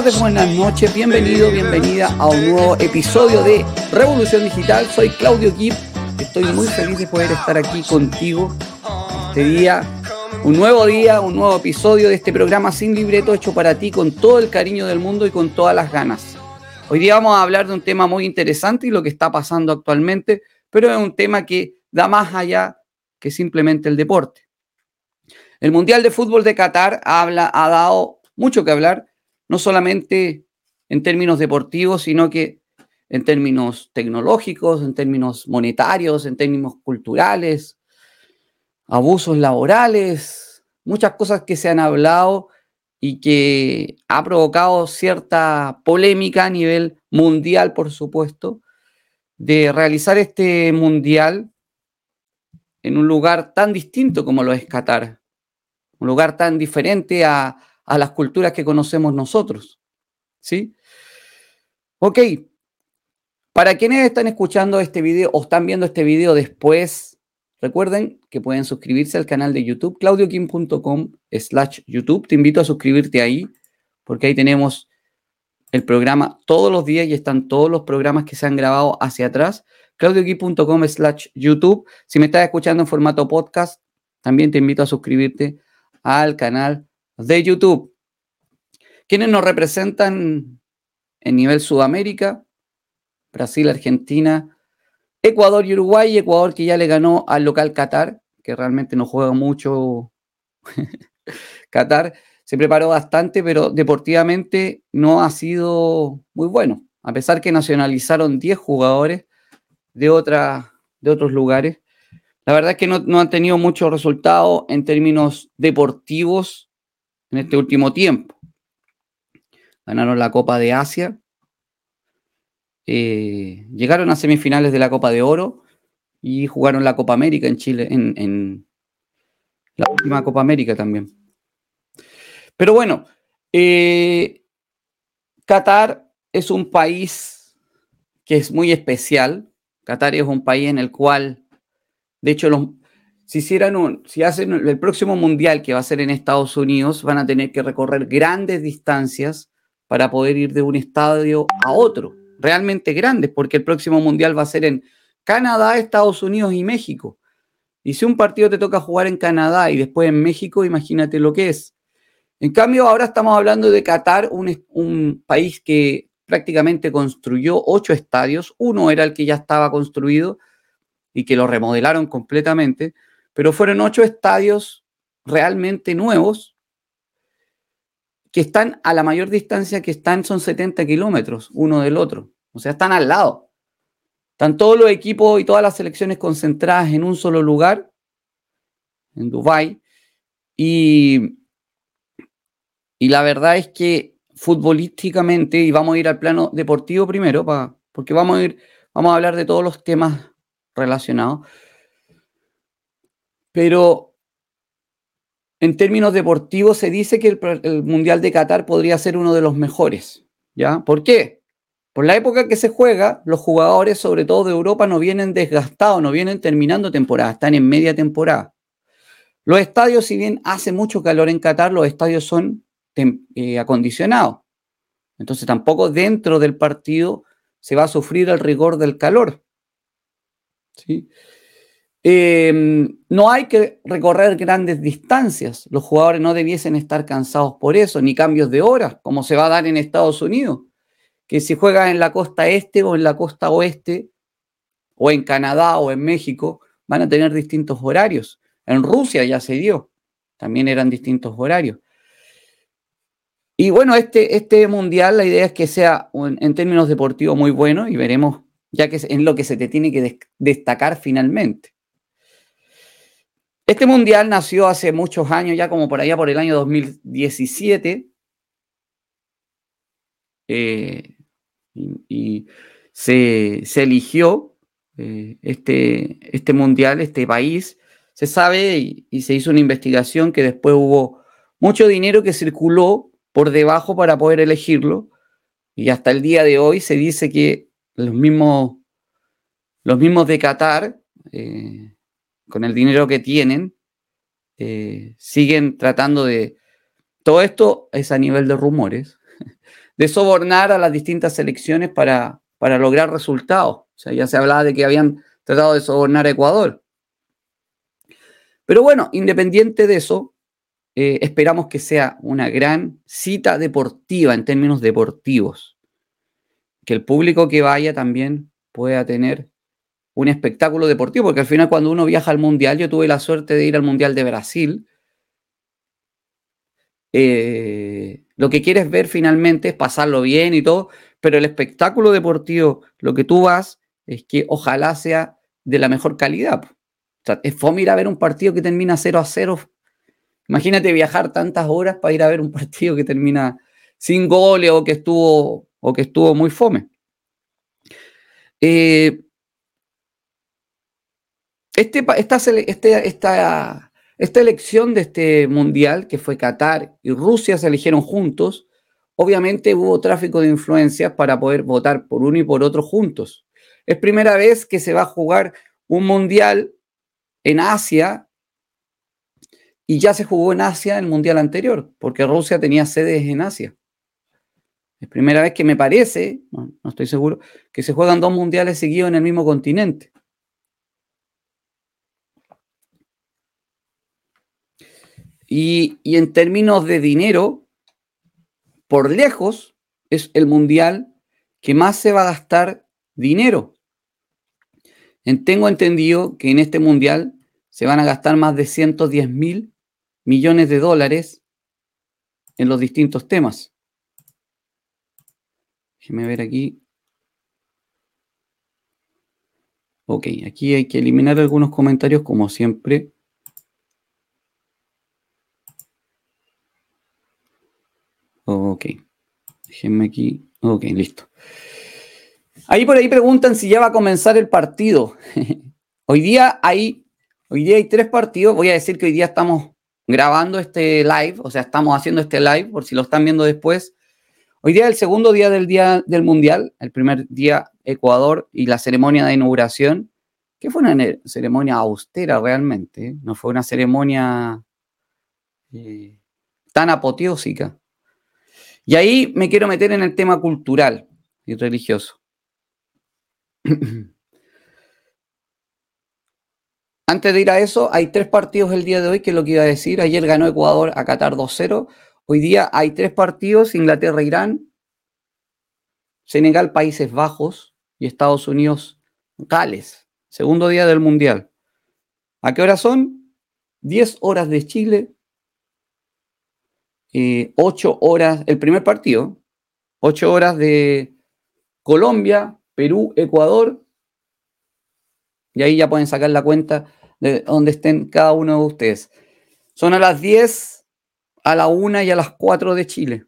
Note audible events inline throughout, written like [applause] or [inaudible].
tardes, buenas noches, bienvenido, bienvenida a un nuevo episodio de Revolución Digital. Soy Claudio Kip, estoy muy feliz de poder estar aquí contigo este día. Un nuevo día, un nuevo episodio de este programa sin libreto hecho para ti con todo el cariño del mundo y con todas las ganas. Hoy día vamos a hablar de un tema muy interesante y lo que está pasando actualmente, pero es un tema que da más allá que simplemente el deporte. El Mundial de Fútbol de Qatar habla, ha dado mucho que hablar, no solamente en términos deportivos, sino que en términos tecnológicos, en términos monetarios, en términos culturales, abusos laborales, muchas cosas que se han hablado y que ha provocado cierta polémica a nivel mundial, por supuesto, de realizar este mundial en un lugar tan distinto como lo es Qatar, un lugar tan diferente a, a las culturas que conocemos nosotros. ¿Sí? Ok, para quienes están escuchando este video o están viendo este video después, recuerden que pueden suscribirse al canal de YouTube, claudiokim.com slash YouTube. Te invito a suscribirte ahí, porque ahí tenemos el programa todos los días y están todos los programas que se han grabado hacia atrás. claudiokim.com slash YouTube. Si me estás escuchando en formato podcast, también te invito a suscribirte al canal de YouTube. ¿Quiénes nos representan en nivel Sudamérica? Brasil, Argentina, Ecuador y Uruguay. Ecuador que ya le ganó al local Qatar, que realmente no juega mucho [laughs] Qatar. Se preparó bastante, pero deportivamente no ha sido muy bueno. A pesar que nacionalizaron 10 jugadores de, de otros lugares. La verdad es que no, no han tenido mucho resultado en términos deportivos en este último tiempo. Ganaron la Copa de Asia, eh, llegaron a semifinales de la Copa de Oro y jugaron la Copa América en Chile, en, la última Copa América también. Pero bueno, eh, Qatar es un país que es muy especial. Qatar es un país en el cual, de hecho, los, si hacen el próximo mundial que va a ser en Estados Unidos, van a tener que recorrer grandes distancias para poder ir de un estadio a otro, realmente grandes, porque el próximo mundial va a ser en Canadá, Estados Unidos y México. Y si un partido te toca jugar en Canadá y después en México, imagínate lo que es. En cambio, ahora estamos hablando de Qatar, un país que prácticamente construyó ocho estadios. Uno era el que ya estaba construido y que lo remodelaron completamente pero fueron ocho estadios realmente nuevos que están a la mayor distancia que están, son 70 kilómetros uno del otro. O sea, están al lado. Están todos los equipos y todas las selecciones concentradas en un solo lugar, en Dubái. Y, y la verdad es que futbolísticamente, y vamos a ir al plano deportivo primero, porque vamos a ir, vamos a hablar de todos los temas relacionados. Pero en términos deportivos se dice que el, Mundial de Qatar podría ser uno de los mejores. ¿Ya? ¿Por qué? Por la época que se juega, los jugadores, sobre todo de Europa, no vienen desgastados, no vienen terminando temporada, están en media temporada. Los estadios, si bien hace mucho calor en Qatar, los estadios son eh, acondicionados. Entonces tampoco dentro del partido se va a sufrir el rigor del calor. ¿sí? Em, no hay que recorrer grandes distancias. Los jugadores no debiesen estar cansados por eso, ni cambios de horas, como se va a dar en Estados Unidos, que si juegan en la costa este o en la costa oeste, o en Canadá o en México, van a tener distintos horarios. En Rusia ya se dio, también eran distintos horarios. Y bueno, este, este mundial, la idea es que sea en términos deportivos muy bueno y veremos, ya que es en lo que se te tiene que destacar finalmente. Este mundial nació hace muchos años, ya como por allá por el año 2017. Eh, y, se, eligió eh, este, este mundial, este país. Se sabe y, y se hizo una investigación que después hubo mucho dinero que circuló por debajo para poder elegirlo. Y hasta el día de hoy se dice que los mismos, los mismos de Qatar eh, con el dinero que tienen, eh, siguen tratando de... Todo esto es a nivel de rumores, [laughs] de sobornar a las distintas selecciones para, para lograr resultados. O sea, ya se hablaba de que habían tratado de sobornar a Ecuador. Pero bueno, independiente de eso, eh, esperamos que sea una gran cita deportiva en términos deportivos. Que el público que vaya también pueda tener un espectáculo deportivo, porque al final cuando uno viaja al Mundial, yo tuve la suerte de ir al Mundial de Brasil, eh, lo que quieres ver finalmente es pasarlo bien y todo, pero el espectáculo deportivo, lo que tú vas, es que ojalá sea de la mejor calidad. O sea, es fome ir a ver un partido que termina 0 a 0. Imagínate viajar tantas horas para ir a ver un partido que termina sin goles o que estuvo, o que estuvo muy fome. Eh, este, esta, este, esta, elección de este mundial, que fue Qatar y Rusia, se eligieron juntos. Obviamente hubo tráfico de influencias para poder votar por uno y por otro juntos. Es primera vez que se va a jugar un mundial en Asia y ya se jugó en Asia el mundial anterior, porque Rusia tenía sedes en Asia. Es primera vez que me parece, no estoy seguro, que se juegan dos mundiales seguidos en el mismo continente. Y, en términos de dinero, por lejos, es el mundial que más se va a gastar dinero. tengo entendido que en este mundial se van a gastar más de 110 mil millones de dólares en los distintos temas. Déjeme ver aquí. Ok, aquí hay que eliminar algunos comentarios como siempre. Ok. Déjenme aquí. Ok, listo. Ahí por ahí preguntan si ya va a comenzar el partido. [laughs] hoy día hay, hoy día hay tres partidos. Voy a decir que hoy día estamos grabando este live, o sea, estamos haciendo este live por si lo están viendo después. Hoy día es el segundo día del día del mundial, el primer día Ecuador y la ceremonia de inauguración, que fue una ceremonia austera realmente, ¿eh? no fue una ceremonia eh, tan apoteósica. Y ahí me quiero meter en el tema cultural y religioso. [clears throat] Antes de ir a eso, hay tres partidos el día de hoy, que es lo que iba a decir. Ayer ganó Ecuador a Qatar 2-0. Hoy día hay tres partidos, Inglaterra-Irán, Senegal, Países Bajos y Estados Unidos, Gales. Segundo día del Mundial. ¿A qué hora son? 10 horas de Chile, eh, ocho horas, el primer partido, ocho horas de Colombia, Perú, Ecuador, y ahí ya pueden sacar la cuenta de donde estén cada uno de ustedes. Son a las 10, a la 1 y a las 4 de Chile.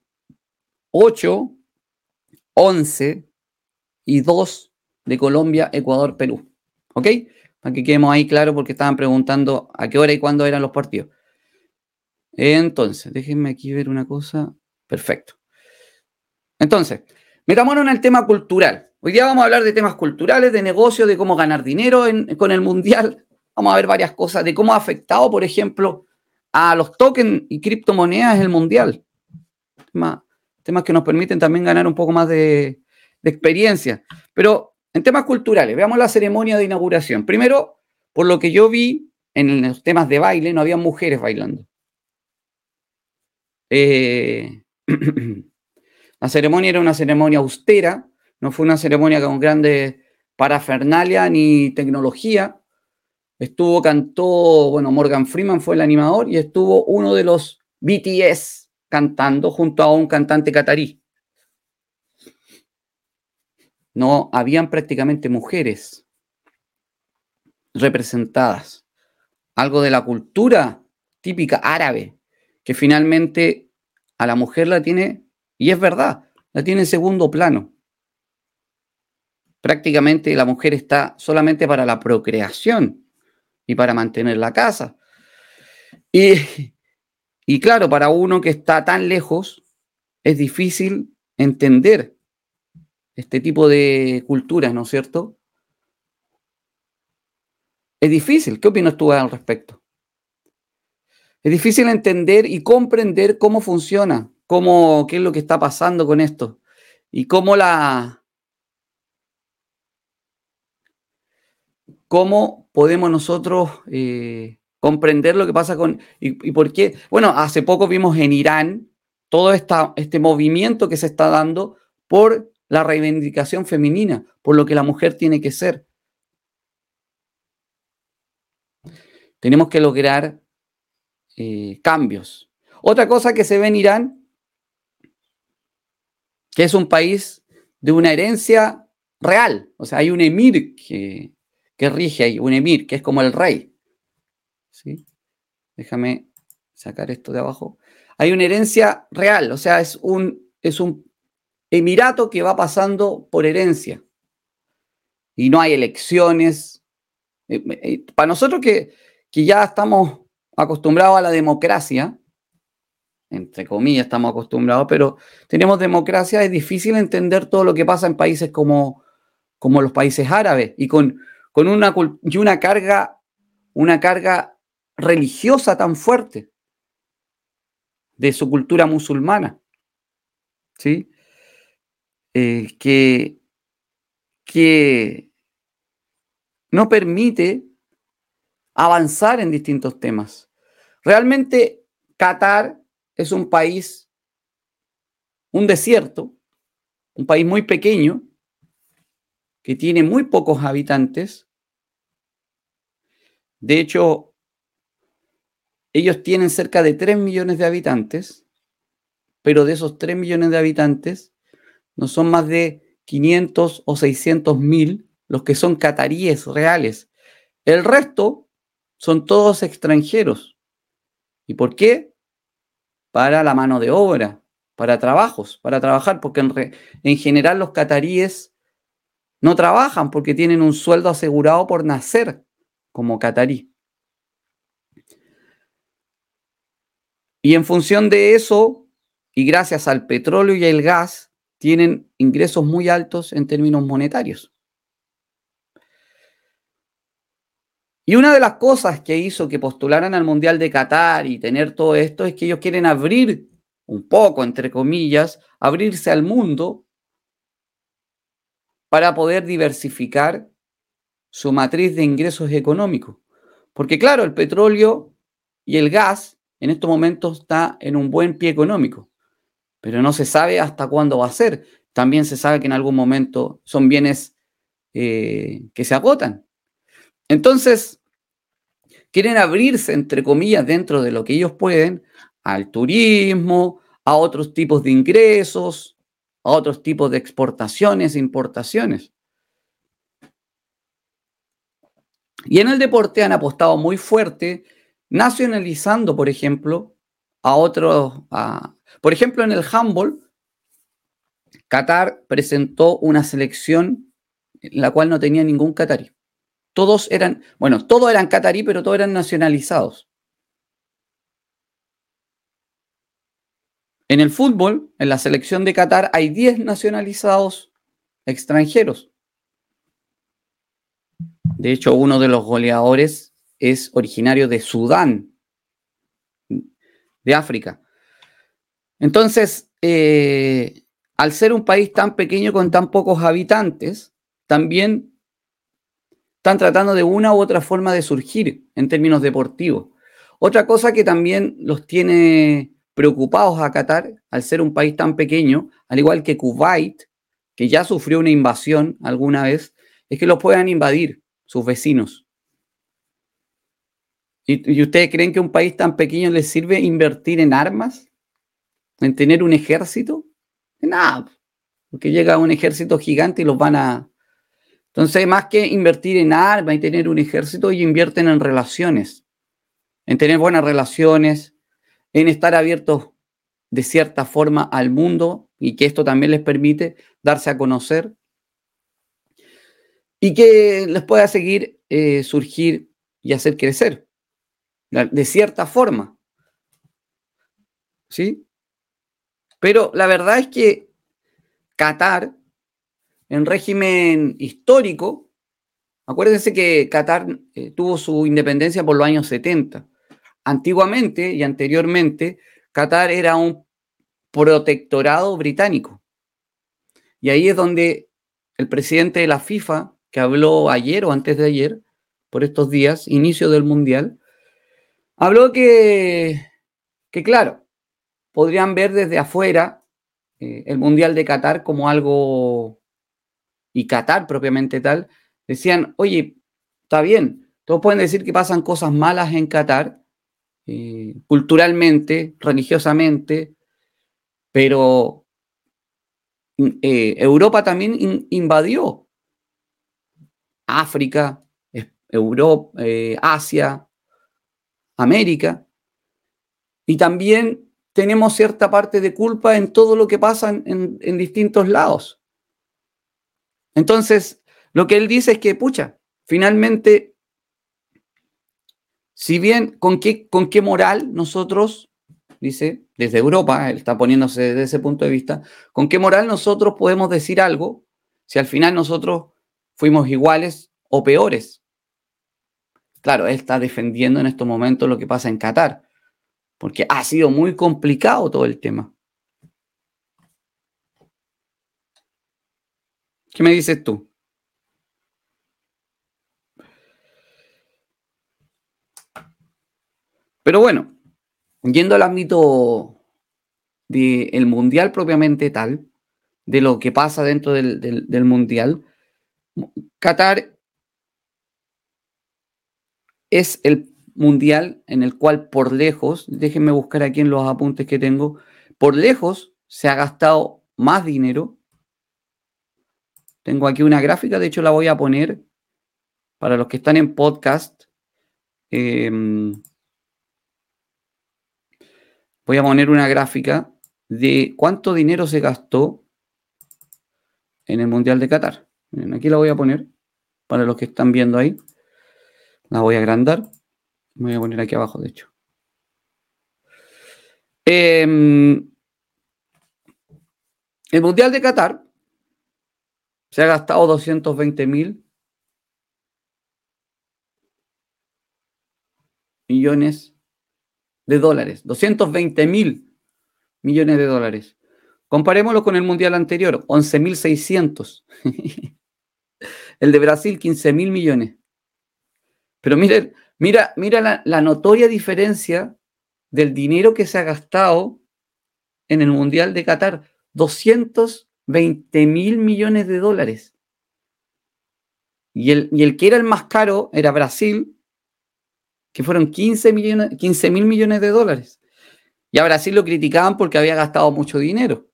8, 11 y 2 de Colombia, Ecuador, Perú. ¿Ok? Para que quedemos ahí claro porque estaban preguntando a qué hora y cuándo eran los partidos. Entonces, déjenme aquí ver una cosa. Perfecto. Entonces, metámonos en el tema cultural. Hoy día vamos a hablar de temas culturales, de negocios, de cómo ganar dinero con el mundial. [laughs] Vamos a ver varias cosas, de cómo ha afectado, por ejemplo, a los tokens y criptomonedas el mundial. Temas, que nos permiten también ganar un poco más de, de experiencia. Pero en temas culturales, veamos la ceremonia de inauguración. Primero, por lo que yo vi en los temas de baile, no había mujeres bailando. Eh, [clears throat] la ceremonia era una ceremonia austera, no fue una ceremonia con grande parafernalia ni tecnología. Estuvo, cantó, bueno, Morgan Freeman fue el animador y estuvo uno de los BTS cantando junto a un cantante catarí. No habían prácticamente mujeres representadas. Algo de la cultura típica árabe que finalmente a la mujer la tiene, y es verdad, la tiene en segundo plano. Prácticamente la mujer está solamente para la procreación y para mantener la casa. Y, y claro, para uno que está tan lejos, es difícil entender este tipo de culturas, ¿no es cierto? Es difícil. ¿Qué opinas tú al respecto? Es difícil entender y comprender cómo funciona, cómo, qué es lo que está pasando con esto. y cómo la... ¿Cómo podemos nosotros eh, comprender lo que pasa con... Y, por qué? Bueno, hace poco vimos en Irán todo este movimiento que se está dando por la reivindicación femenina, por lo que la mujer tiene que ser. Tenemos que lograr eh, cambios. Otra cosa que se ve en Irán, que es un país de una herencia real, o sea, hay un emir que, que rige ahí, un emir, que es como el rey. ¿Sí? Déjame sacar esto de abajo. Hay una herencia real, o sea, es un, es un emirato que va pasando por herencia. Y no hay elecciones. Eh, eh, para nosotros que, que ya estamos acostumbrados a la democracia, entre comillas estamos acostumbrados, pero tenemos democracia, es difícil entender todo lo que pasa en países como, como los países árabes y con, con una, y una, carga, una carga religiosa tan fuerte de su cultura musulmana. ¿Sí? Eh, que, que no permite avanzar en distintos temas. Realmente Qatar es un país, un desierto, un país muy pequeño, que tiene muy pocos habitantes. De hecho, ellos tienen cerca de 3 millones de habitantes, pero de esos 3 millones de habitantes, no son más de 500 o 600 mil los que son cataríes reales. El resto son todos extranjeros. ¿Y por qué? Para la mano de obra, para trabajos, para trabajar, porque en, en general los cataríes no trabajan porque tienen un sueldo asegurado por nacer como catarí. Y en función de eso, y gracias al petróleo y el gas, tienen ingresos muy altos en términos monetarios. Y una de las cosas que hizo que postularan al Mundial de Qatar y tener todo esto es que ellos quieren abrir un poco, entre comillas, abrirse al mundo para poder diversificar su matriz de ingresos económicos. Porque claro, el petróleo y el gas en estos momentos está en un buen pie económico, pero no se sabe hasta cuándo va a ser. También se sabe que en algún momento son bienes eh, que se agotan. Entonces, quieren abrirse, entre comillas, dentro de lo que ellos pueden, al turismo, a otros tipos de ingresos, a otros tipos de exportaciones e importaciones. Y en el deporte han apostado muy fuerte, nacionalizando, por ejemplo, a otros, por ejemplo, en el handball, Qatar presentó una selección en la cual no tenía ningún catarí. Todos eran, bueno, todos eran catarí, pero todos eran nacionalizados. En el fútbol, en la selección de Qatar, hay 10 nacionalizados extranjeros. De hecho, uno de los goleadores es originario de Sudán, de África. Entonces, eh, al ser un país tan pequeño con tan pocos habitantes, también están tratando de una u otra forma de surgir en términos deportivos. Otra cosa que también los tiene preocupados a Qatar, al ser un país tan pequeño, al igual que Kuwait, que ya sufrió una invasión alguna vez, es que los puedan invadir sus vecinos. ¿Y, ustedes creen que a un país tan pequeño les sirve invertir en armas? ¿En tener un ejército? Nada, porque llega un ejército gigante y los van a, entonces, más que invertir en armas y tener un ejército, ellos invierten en relaciones, en tener buenas relaciones, en estar abiertos de cierta forma al mundo y que esto también les permite darse a conocer y que les pueda seguir eh, surgir y hacer crecer de cierta forma. ¿Sí? Pero la verdad es que Qatar en régimen histórico, acuérdense que Qatar eh, tuvo su independencia por los años 70. Antiguamente y anteriormente, Qatar era un protectorado británico. Y ahí es donde el presidente de la FIFA, que habló ayer o antes de ayer, por estos días, inicio del Mundial, habló que, que claro, podrían ver desde afuera eh, el Mundial de Qatar como algo, y Qatar propiamente tal, decían, oye, está bien, todos pueden decir que pasan cosas malas en Qatar, eh, culturalmente, religiosamente, pero eh, Europa también invadió África, Europa, eh, Asia, América, y también tenemos cierta parte de culpa en todo lo que pasa en, en distintos lados. Entonces, lo que él dice es que, pucha, finalmente si bien, ¿con qué, con qué moral nosotros, dice, desde Europa, él está poniéndose desde ese punto de vista, ¿con qué moral nosotros podemos decir algo si al final nosotros fuimos iguales o peores? Claro, él está defendiendo en estos momentos lo que pasa en Qatar, porque ha sido muy complicado todo el tema. ¿Qué me dices tú? Pero bueno, yendo al ámbito del mundial propiamente tal, de lo que pasa dentro del, mundial, Qatar es el mundial en el cual por lejos, déjenme buscar aquí en los apuntes que tengo, por lejos se ha gastado más dinero. Tengo aquí una gráfica, de hecho la voy a poner para los que están en podcast. Em, voy a poner una gráfica de cuánto dinero se gastó en el Mundial de Qatar. aquí la voy a poner para los que están viendo ahí. La voy a agrandar. voy a poner aquí abajo, de hecho. Em, el Mundial de Qatar se ha gastado 220 mil millones de dólares, 220 mil millones de dólares. Comparémoslo con el mundial anterior, 11.600. [laughs] el de Brasil, 15 mil millones. Pero miren, mira, mira la, la notoria diferencia del dinero que se ha gastado en el mundial de Qatar, 220 mil millones de dólares. Y el, y el que era el más caro era Brasil, que fueron 15 mil millones de dólares. Y a Brasil lo criticaban porque había gastado mucho dinero.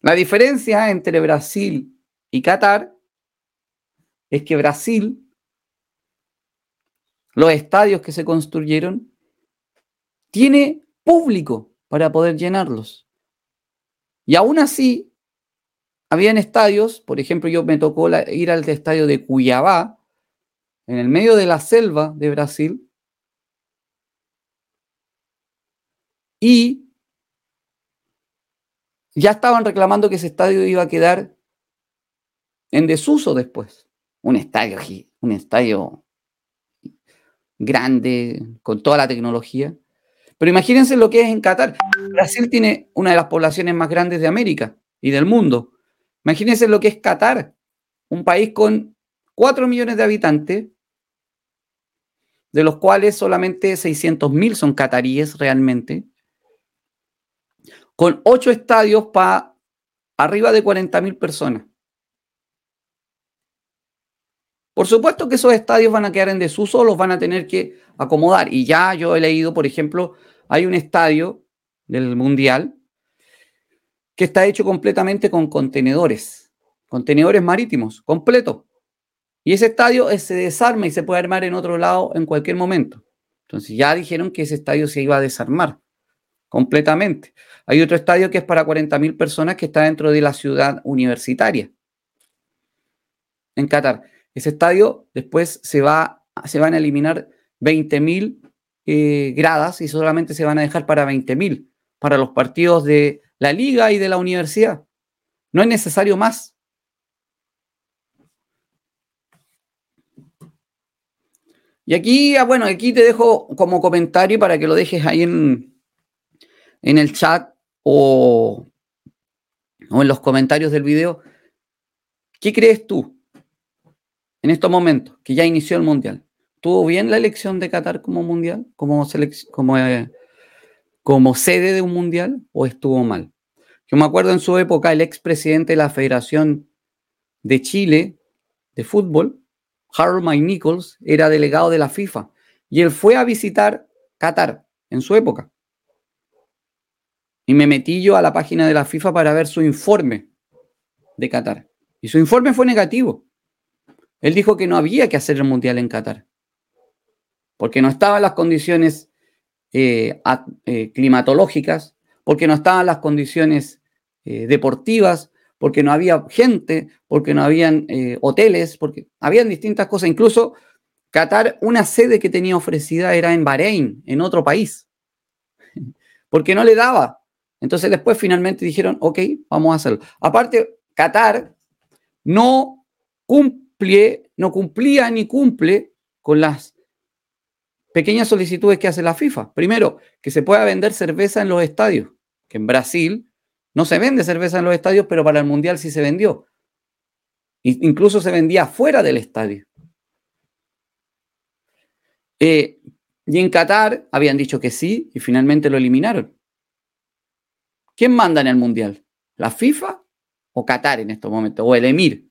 La diferencia entre Brasil y Qatar es que Brasil, los estadios que se construyeron, tiene público para poder llenarlos. Y aún así, habían estadios, por ejemplo, yo me tocó ir al estadio de Cuyabá, en el medio de la selva de Brasil y ya estaban reclamando que ese estadio iba a quedar en desuso después. Un estadio, un estadio grande, con toda la tecnología. Pero imagínense lo que es en Qatar. Brasil tiene una de las poblaciones más grandes de América y del mundo. Imagínense lo que es Qatar, un país con 4 millones de habitantes, de los cuales solamente 600.000 son cataríes realmente, con 8 estadios para arriba de 40.000 personas. Por supuesto que esos estadios van a quedar en desuso, los van a tener que acomodar. Y ya yo he leído, por ejemplo, hay un estadio del Mundial que está hecho completamente con contenedores, contenedores marítimos, completo. Y ese estadio se desarma y se puede armar en otro lado en cualquier momento. Entonces ya dijeron que ese estadio se iba a desarmar completamente. Hay otro estadio que es para 40.000 personas que está dentro de la ciudad universitaria en Qatar. Ese estadio después se, va, se van a eliminar 20.000 eh, gradas y solamente se van a dejar para 20.000 para los partidos de la liga y de la universidad. No es necesario más. Y aquí, ah, bueno, aquí te dejo como comentario para que lo dejes ahí en, en el chat o, o en los comentarios del video, ¿qué crees tú en estos momentos que ya inició el Mundial? ¿Tuvo bien la elección de Qatar como Mundial, eh, como sede de un Mundial, o estuvo mal? Yo me acuerdo en su época, el expresidente de la Federación de Chile de Fútbol, Harold Mike Nichols, era delegado de la FIFA y él fue a visitar Qatar en su época. Y me metí yo a la página de la FIFA para ver su informe de Qatar. Y su informe fue negativo. Él dijo que no había que hacer el mundial en Qatar. Porque no estaban las condiciones eh, eh, climatológicas, porque no estaban las condiciones eh, deportivas, porque no había gente, porque no habían hoteles, porque habían distintas cosas. Incluso Qatar, una sede que tenía ofrecida era en Bahrein, en otro país, [laughs] porque no le daba. Entonces después finalmente dijeron, ok, vamos a hacerlo. Aparte, Qatar no cumple, no cumplía ni cumple con las pequeñas solicitudes que hace la FIFA. Primero, que se pueda vender cerveza en los estadios, que en Brasil no se vende cerveza en los estadios, pero para el Mundial sí se vendió. Incluso se vendía fuera del estadio. Eh, y en Qatar habían dicho que sí y finalmente lo eliminaron. ¿Quién manda en el Mundial? ¿La FIFA o Qatar en estos momentos? O el Emir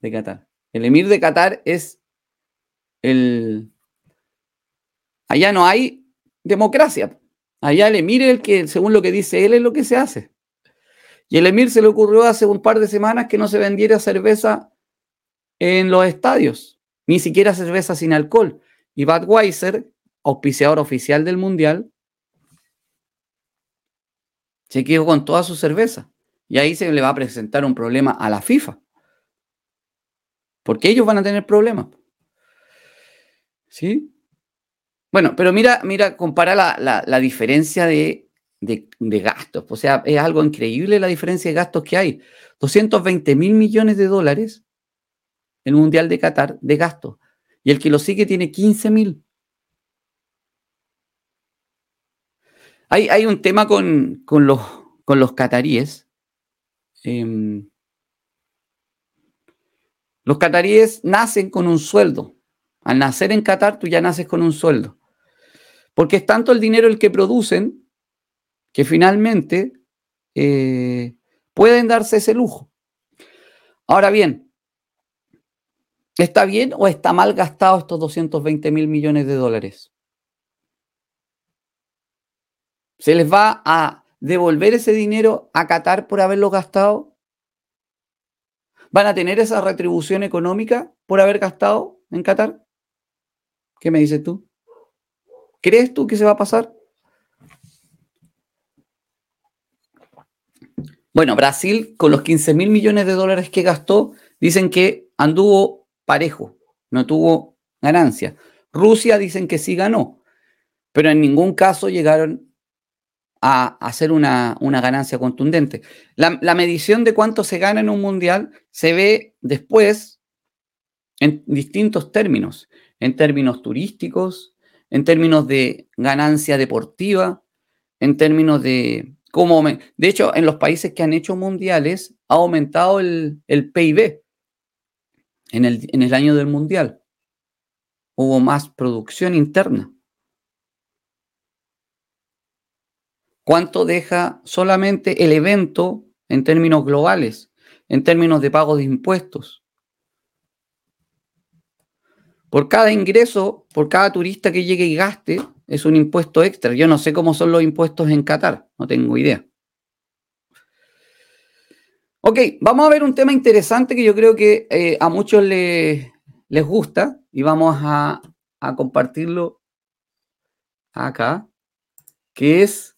de Qatar. El Emir de Qatar es el... Allá no hay democracia. Allá el Emir es el que, según lo que dice él, es lo que se hace. Y el Emir se le ocurrió hace un par de semanas que no se vendiera cerveza en los estadios, ni siquiera cerveza sin alcohol. Y Budweiser, auspiciador oficial del Mundial, se quedó con toda su cerveza. Y ahí se le va a presentar un problema a la FIFA. Porque ellos van a tener problemas. ¿Sí? Bueno, pero mira, mira, compara la, diferencia de, de, gastos. O sea, es algo increíble la diferencia de gastos que hay. 220 mil millones de dólares en el Mundial de Qatar de gastos y el que lo sigue tiene 15 mil. Hay, un tema con, los, con los cataríes. Em, los cataríes nacen con un sueldo. Al nacer en Qatar, tú ya naces con un sueldo. Porque es tanto el dinero el que producen que finalmente eh, pueden darse ese lujo. Ahora bien, ¿Está bien o está mal gastado estos 220 mil millones de dólares? ¿Se les va a devolver ese dinero a Qatar por haberlo gastado? ¿Van a tener esa retribución económica por haber gastado en Qatar? ¿Qué me dices tú? ¿Crees tú que se va a pasar? Bueno, Brasil, con los 15 mil millones de dólares que gastó, dicen que anduvo parejo, no tuvo ganancia. Rusia dicen que sí ganó, pero en ningún caso llegaron a hacer una, ganancia contundente. La, la, medición de cuánto se gana en un mundial se ve después en distintos términos, en términos turísticos, en términos de ganancia deportiva, en términos de cómo... De hecho, en los países que han hecho mundiales ha aumentado el, el PIB en el, año del Mundial. Hubo más producción interna. ¿Cuánto deja solamente el evento en términos globales, en términos de pago de impuestos? Por cada ingreso, por cada turista que llegue y gaste, es un impuesto extra. Yo no sé cómo son los impuestos en Qatar, no tengo idea. Ok, vamos a ver un tema interesante que yo creo que eh, a muchos les gusta y vamos a, compartirlo acá, que es,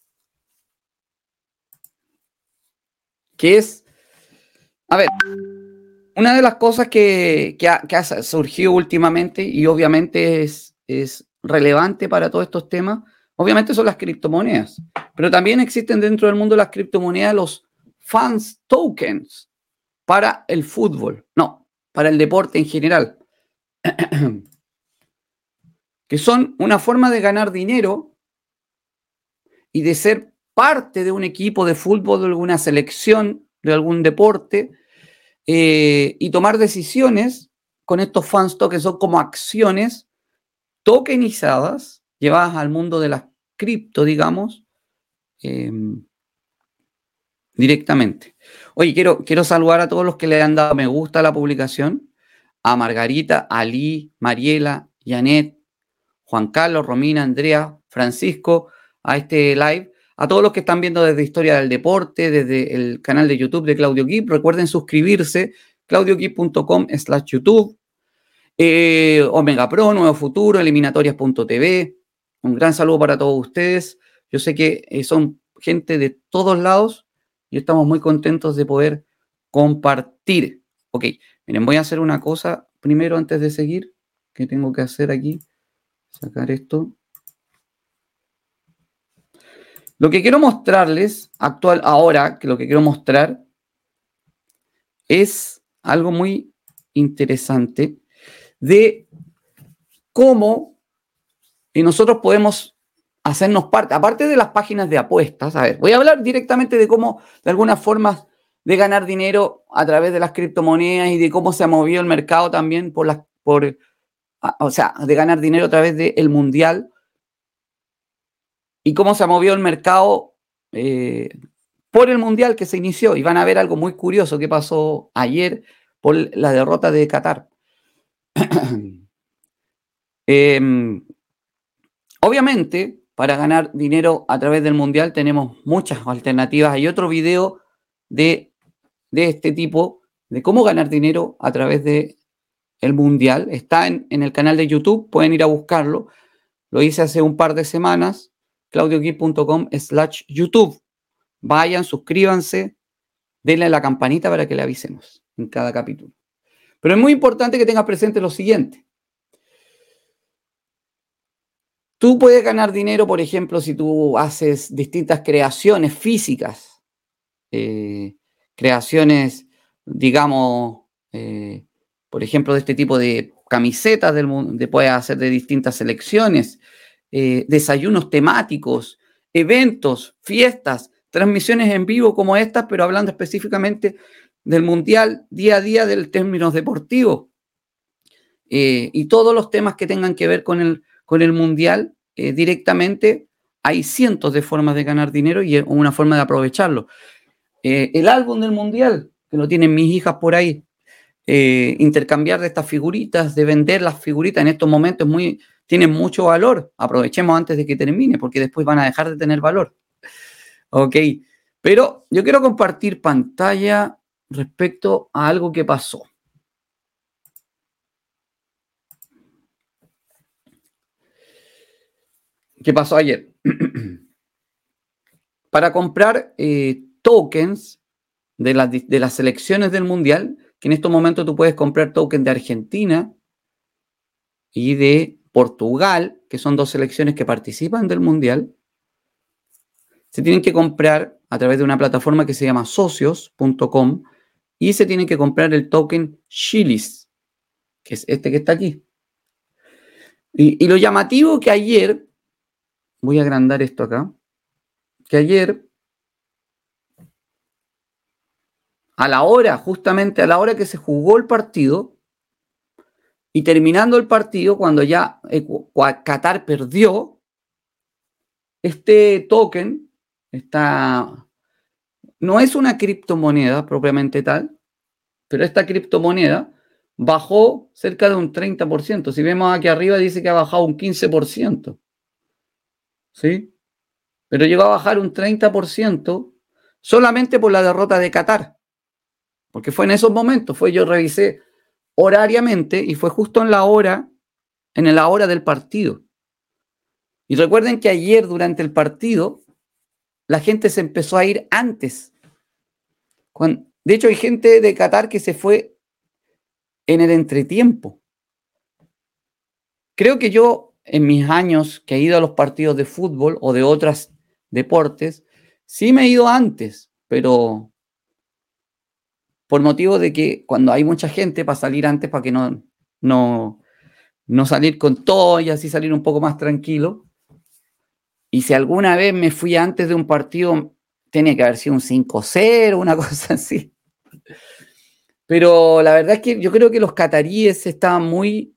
que es, a ver, una de las cosas que, ha, surgido últimamente y obviamente es, relevante para todos estos temas, obviamente son las criptomonedas, pero también existen dentro del mundo de las criptomonedas los fans tokens para el fútbol, no, para el deporte en general, [clears throat] que son una forma de ganar dinero y de ser parte de un equipo de fútbol, de alguna selección de algún deporte eh, y tomar decisiones con estos fans que son como acciones tokenizadas, llevadas al mundo de las cripto, digamos, em, directamente. Oye, quiero, quiero saludar a todos los que le han dado me gusta a la publicación, a Margarita, Ali, Mariela, Janet, Juan Carlos, Romina, Andrea, Francisco, a este live, a todos los que están viendo desde Historia del Deporte, desde el canal de YouTube de Claudio Kip, recuerden suscribirse, claudiokip.com slash YouTube, eh, Omega Pro, Nuevo Futuro, eliminatorias.tv. Un gran saludo para todos ustedes. Yo sé que eh, son gente de todos lados y estamos muy contentos de poder compartir. Ok, miren, voy a hacer una cosa primero antes de seguir. ¿Qué tengo que hacer aquí? Sacar esto. Lo que quiero mostrarles actual ahora, que lo que quiero mostrar es algo muy interesante de cómo nosotros podemos hacernos parte, aparte de las páginas de apuestas, a ver, voy a hablar directamente de cómo, de algunas formas de ganar dinero a través de las criptomonedas y de cómo se ha movido el mercado también por las, por, o sea, de ganar dinero a través del mundial y cómo se ha movido el mercado eh, por el mundial que se inició. Y van a ver algo muy curioso que pasó ayer por la derrota de Qatar. [clears throat] Em, obviamente, para ganar dinero a través del mundial tenemos muchas alternativas. Hay otro video de, este tipo, de cómo ganar dinero a través del el mundial. Está en, en, el canal de YouTube, pueden ir a buscarlo. Lo hice hace un par de semanas, claudioquip.com slash YouTube. Vayan, suscríbanse, denle a la campanita para que le avisemos en cada capítulo. Pero es muy importante que tengas presente lo siguiente. Tú puedes ganar dinero, por ejemplo, si tú haces distintas creaciones físicas, eh, creaciones, digamos, eh, por ejemplo, de este tipo de camisetas del mundo, puedes hacer de distintas selecciones, eh, desayunos temáticos, eventos, fiestas, transmisiones en vivo como estas, pero hablando específicamente del Mundial día a día del términos deportivos. Eh, y todos los temas que tengan que ver con el, con el Mundial eh, directamente, hay cientos de formas de ganar dinero y una forma de aprovecharlo. Eh, el álbum del Mundial, que lo tienen mis hijas por ahí, intercambiar de estas figuritas, de vender las figuritas en estos momentos muy, tienen mucho valor. Aprovechemos antes de que termine, porque después van a dejar de tener valor. Ok, pero yo quiero compartir pantalla respecto a algo que pasó. ¿Qué pasó ayer? [clears throat] Para comprar eh, tokens de, de las selecciones del Mundial, que en estos momentos tú puedes comprar tokens de Argentina y de Portugal, que son dos selecciones que participan del Mundial, se tienen que comprar a través de una plataforma que se llama socios.com y se tiene que comprar el token Chilis, que es este que está aquí. Y, lo llamativo que ayer, voy a agrandar esto acá, que ayer, a la hora, justamente a la hora que se jugó el partido, y terminando el partido, cuando ya Qatar perdió, este token, está no es una criptomoneda propiamente tal, pero esta criptomoneda bajó cerca de un 30%. Si vemos aquí arriba dice que ha bajado un 15%. ¿Sí? Pero llegó a bajar un 30% solamente por la derrota de Qatar. Porque fue en esos momentos, fue yo revisé horariamente y fue justo en la hora, en la hora del partido. Y recuerden que ayer durante el partido la gente se empezó a ir antes de hecho, hay gente de Qatar que se fue en el entretiempo. Creo que yo, en mis años que he ido a los partidos de fútbol o de otros deportes, sí me he ido antes, pero por motivo de que cuando hay mucha gente, para salir antes, para que no, no, no salir con todo y así salir un poco más tranquilo. Y si alguna vez me fui antes de un partido tenía que haber sido un 5-0, una [laughs] cosa así. Pero la verdad es que yo creo que los cataríes estaban muy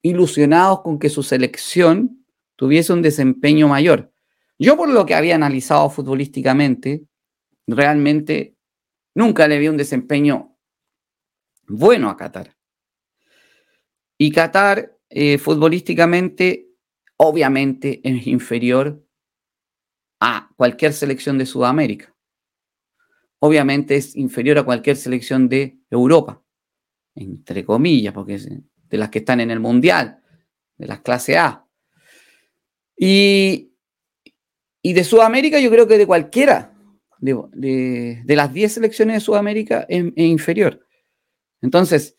ilusionados con que su selección tuviese un desempeño mayor. Yo por lo que había analizado futbolísticamente, realmente nunca le vi un desempeño bueno a Qatar. Y Qatar, eh, futbolísticamente, obviamente es inferior a cualquier selección de Sudamérica. Obviamente es inferior a cualquier selección de Europa, entre comillas, porque es de las que están en el Mundial, de las clase A. Y, de Sudamérica yo creo que de cualquiera, de, las 10 selecciones de Sudamérica es inferior. Entonces,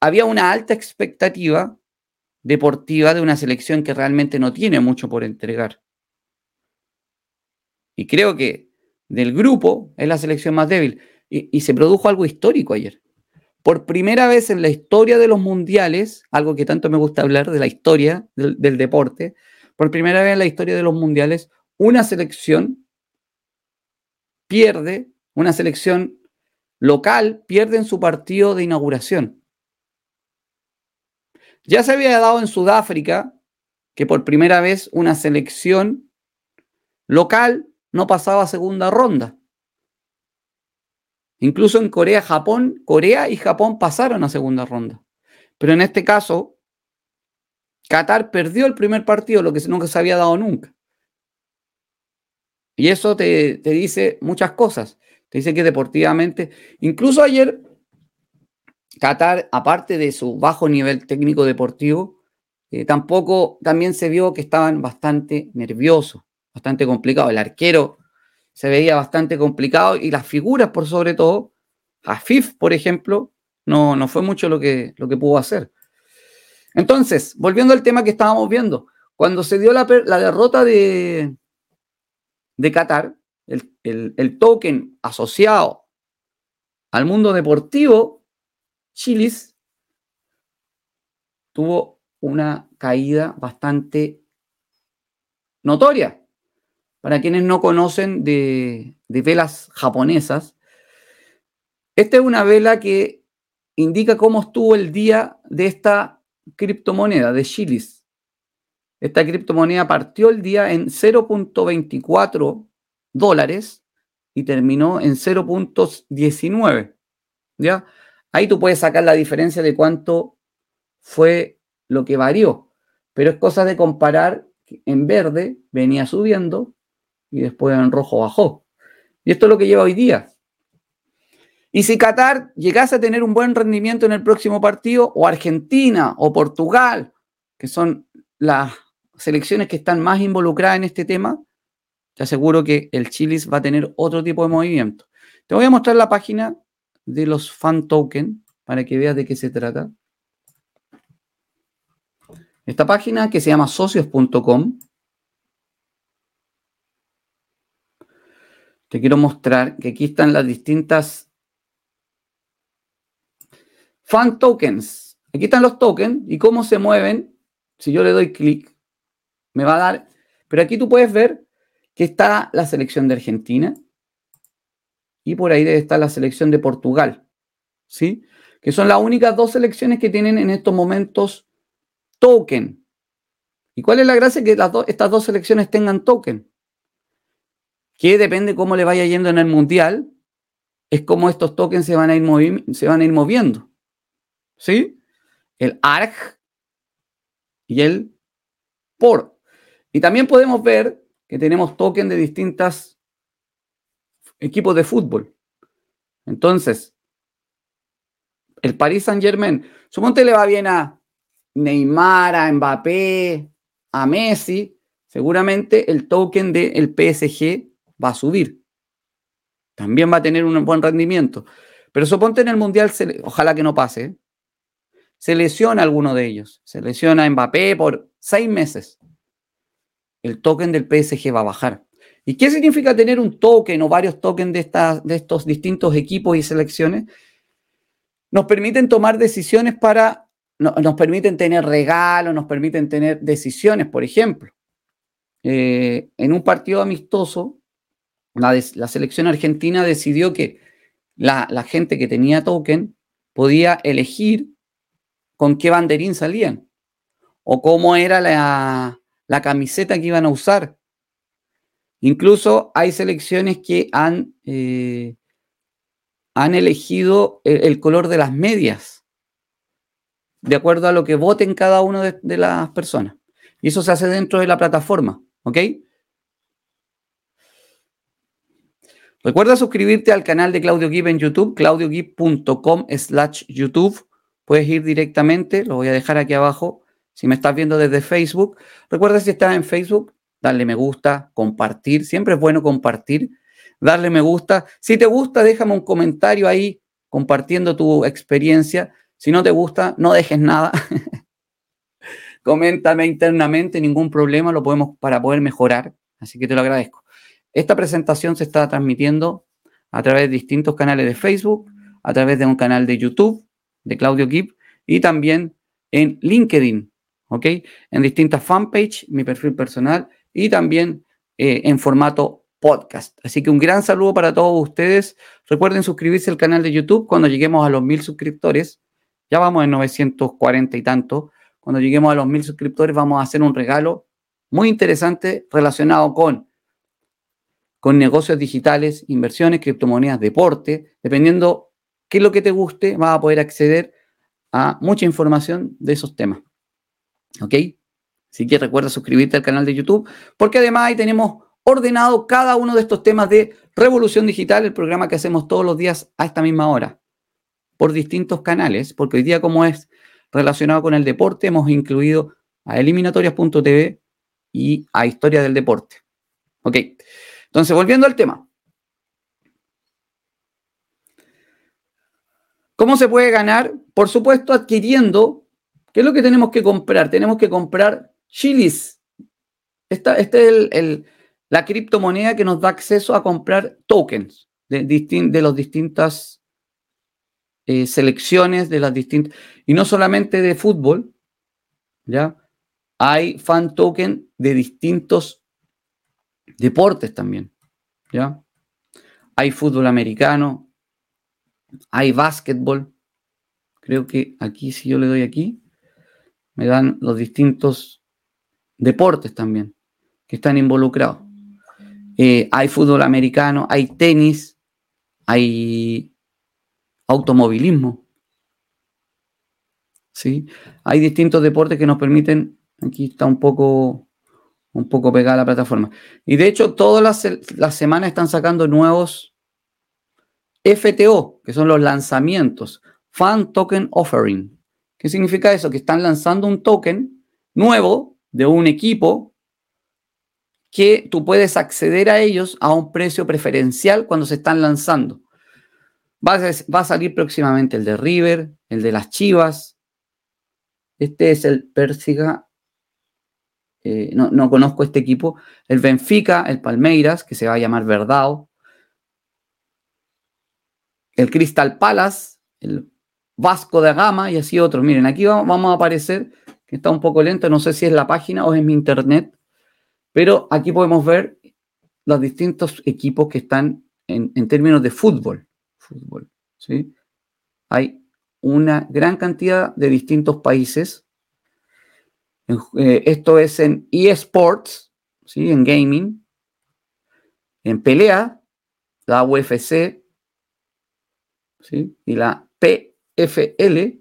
había una alta expectativa deportiva de una selección que realmente no tiene mucho por entregar. Y creo que del grupo es la selección más débil. Y, se produjo algo histórico ayer. Por primera vez en la historia de los mundiales, algo que tanto me gusta hablar de la historia del, del deporte, por primera vez en la historia de los mundiales, una selección pierde, una selección local pierde en su partido de inauguración. Ya se había dado en Sudáfrica que por primera vez una selección local no pasaba a segunda ronda. Incluso en Corea, Japón, Corea y Japón pasaron a segunda ronda. Pero en este caso, Qatar perdió el primer partido, lo que nunca se había dado nunca. Y eso te, te dice muchas cosas. Te dice que deportivamente, incluso ayer Qatar, aparte de su bajo nivel técnico deportivo, eh, tampoco también se vio que estaban bastante nerviosos, bastante complicados. El arquero se veía bastante complicado y las figuras, por sobre todo, Afif, por ejemplo, no, no fue mucho lo que, lo que pudo hacer. Entonces, volviendo al tema que estábamos viendo, cuando se dio la, derrota de, de Qatar, el, el token asociado al mundo deportivo Chilis tuvo una caída bastante notoria. Para quienes no conocen de, velas japonesas, esta es una vela que indica cómo estuvo el día de esta criptomoneda, de Chilis. Esta criptomoneda partió el día en 0.24 dólares y terminó en 0.19. ¿Ya? Ahí tú puedes sacar la diferencia de cuánto fue lo que varió. Pero es cosa de comparar en verde venía subiendo y después en rojo bajó. Y esto es lo que lleva hoy día. Y si Qatar llegase a tener un buen rendimiento en el próximo partido, o Argentina o Portugal, que son las selecciones que están más involucradas en este tema, te aseguro que el Chilis va a tener otro tipo de movimiento. Te voy a mostrar la página de los fan token para que veas de qué se trata. Esta página que se llama socios.com. Te quiero mostrar que aquí están las distintas fan tokens. Aquí están los tokens y cómo se mueven. Si yo le doy clic, me va a dar. Pero aquí tú puedes ver que está la selección de Argentina, y por ahí debe estar la selección de Portugal, ¿sí? Que son las únicas dos selecciones que tienen en estos momentos token. ¿Y cuál es la gracia? Que estas dos selecciones tengan token. Que depende cómo le vaya yendo en el mundial, es como estos tokens se van a ir, se van a ir moviendo. ¿Sí? El ARG y el POR. Y también podemos ver que tenemos token de distintas equipos de fútbol. Entonces, el Paris Saint Germain, suponte le va bien a Neymar, a Mbappé, a Messi, seguramente el token del PSG va a subir. También va a tener un buen rendimiento. Pero suponte en el Mundial, ojalá que no pase, se lesiona alguno de ellos. Se lesiona Mbappé por seis meses. El token del PSG va a bajar. ¿Y qué significa tener un token o varios tokens de, de estos distintos equipos y selecciones? Nos permiten tomar decisiones para, nos permiten tener regalos, nos permiten tener decisiones, por ejemplo. Eh, en un partido amistoso, la, selección argentina decidió que la, gente que tenía token podía elegir con qué banderín salían o cómo era la, camiseta que iban a usar. Incluso hay selecciones que han, eh, han elegido el, color de las medias, de acuerdo a lo que voten cada una de, las personas. Y eso se hace dentro de la plataforma, ¿ok? Recuerda suscribirte al canal de Claudio Gibb en YouTube, claudiogibb.com slash YouTube. Puedes ir directamente, lo voy a dejar aquí abajo. Si me estás viendo desde Facebook, recuerda si estás en Facebook, darle me gusta, compartir. Siempre es bueno compartir, darle me gusta. Si te gusta, déjame un comentario ahí compartiendo tu experiencia. Si no te gusta, no dejes nada. [laughs] Coméntame internamente, ningún problema, lo podemos para poder mejorar. Así que te lo agradezco. Esta presentación se está transmitiendo a través de distintos canales de Facebook, a través de un canal de YouTube de Claudio Gibb y también en LinkedIn, ¿ok? En distintas fanpage, mi perfil personal y también eh, en formato podcast. Así que un gran saludo para todos ustedes. Recuerden suscribirse al canal de YouTube cuando lleguemos a los mil suscriptores. Ya vamos en 940 y tanto. Cuando lleguemos a los mil suscriptores vamos a hacer un regalo muy interesante relacionado con con negocios digitales, inversiones, criptomonedas, deporte, dependiendo qué es lo que te guste, vas a poder acceder a mucha información de esos temas. ¿Ok? Así que recuerda suscribirte al canal de YouTube, porque además ahí tenemos ordenado cada uno de estos temas de Revolución Digital, el programa que hacemos todos los días a esta misma hora, por distintos canales, porque hoy día como es relacionado con el deporte, hemos incluido a eliminatorias.tv y a Historia del Deporte. ¿Ok? Entonces, volviendo al tema. ¿Cómo se puede ganar? Por supuesto, adquiriendo. ¿Qué es lo que tenemos que comprar? Tenemos que comprar chilis. Esta, es el, la criptomoneda que nos da acceso a comprar tokens de, de las distintas eh, selecciones, de las distintas. Y no solamente de fútbol, ¿ya? Hay fan token de distintos deportes también, ¿ya? Hay fútbol americano, hay básquetbol. Creo que aquí, si yo le doy aquí, me dan los distintos deportes también que están involucrados. Eh, hay fútbol americano, hay tenis, hay automovilismo. ¿sí? Hay distintos deportes que nos permiten, aquí está un poco un poco pegada la plataforma. Y de hecho, todas las, semanas están sacando nuevos FTO, que son los lanzamientos, Fan Token Offering. ¿Qué significa eso? Que están lanzando un token nuevo de un equipo que tú puedes acceder a ellos a un precio preferencial cuando se están lanzando. Va a, salir próximamente el de River, el de las Chivas. Este es el Persiga eh, no, conozco este equipo, el Benfica, el Palmeiras, que se va a llamar Verdao, el Crystal Palace, el Vasco de Gama y así otros. Miren, aquí vamos a aparecer, que está un poco lento, no sé si es la página o es mi internet, pero aquí podemos ver los distintos equipos que están en, en términos de fútbol. fútbol ¿sí? Hay una gran cantidad de distintos países eh, esto es en eSports, ¿sí? en gaming, en pelea, la UFC ¿sí? y la PFL.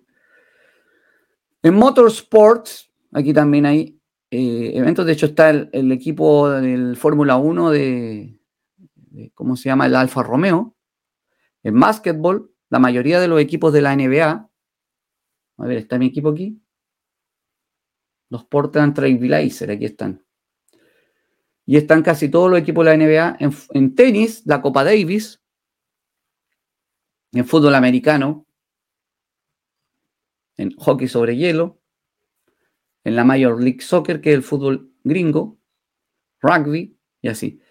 En motorsports, aquí también hay eh, eventos, de hecho está el, equipo del Fórmula 1 de, de, ¿cómo se llama? El Alfa Romeo. En básquetbol, la mayoría de los equipos de la NBA, a ver, está mi equipo aquí, los Portland Trailblazers, aquí están. Y están casi todos los equipos de la NBA en, tenis, la Copa Davis, en fútbol americano, en hockey sobre hielo, en la Major League Soccer, que es el fútbol gringo, rugby y así.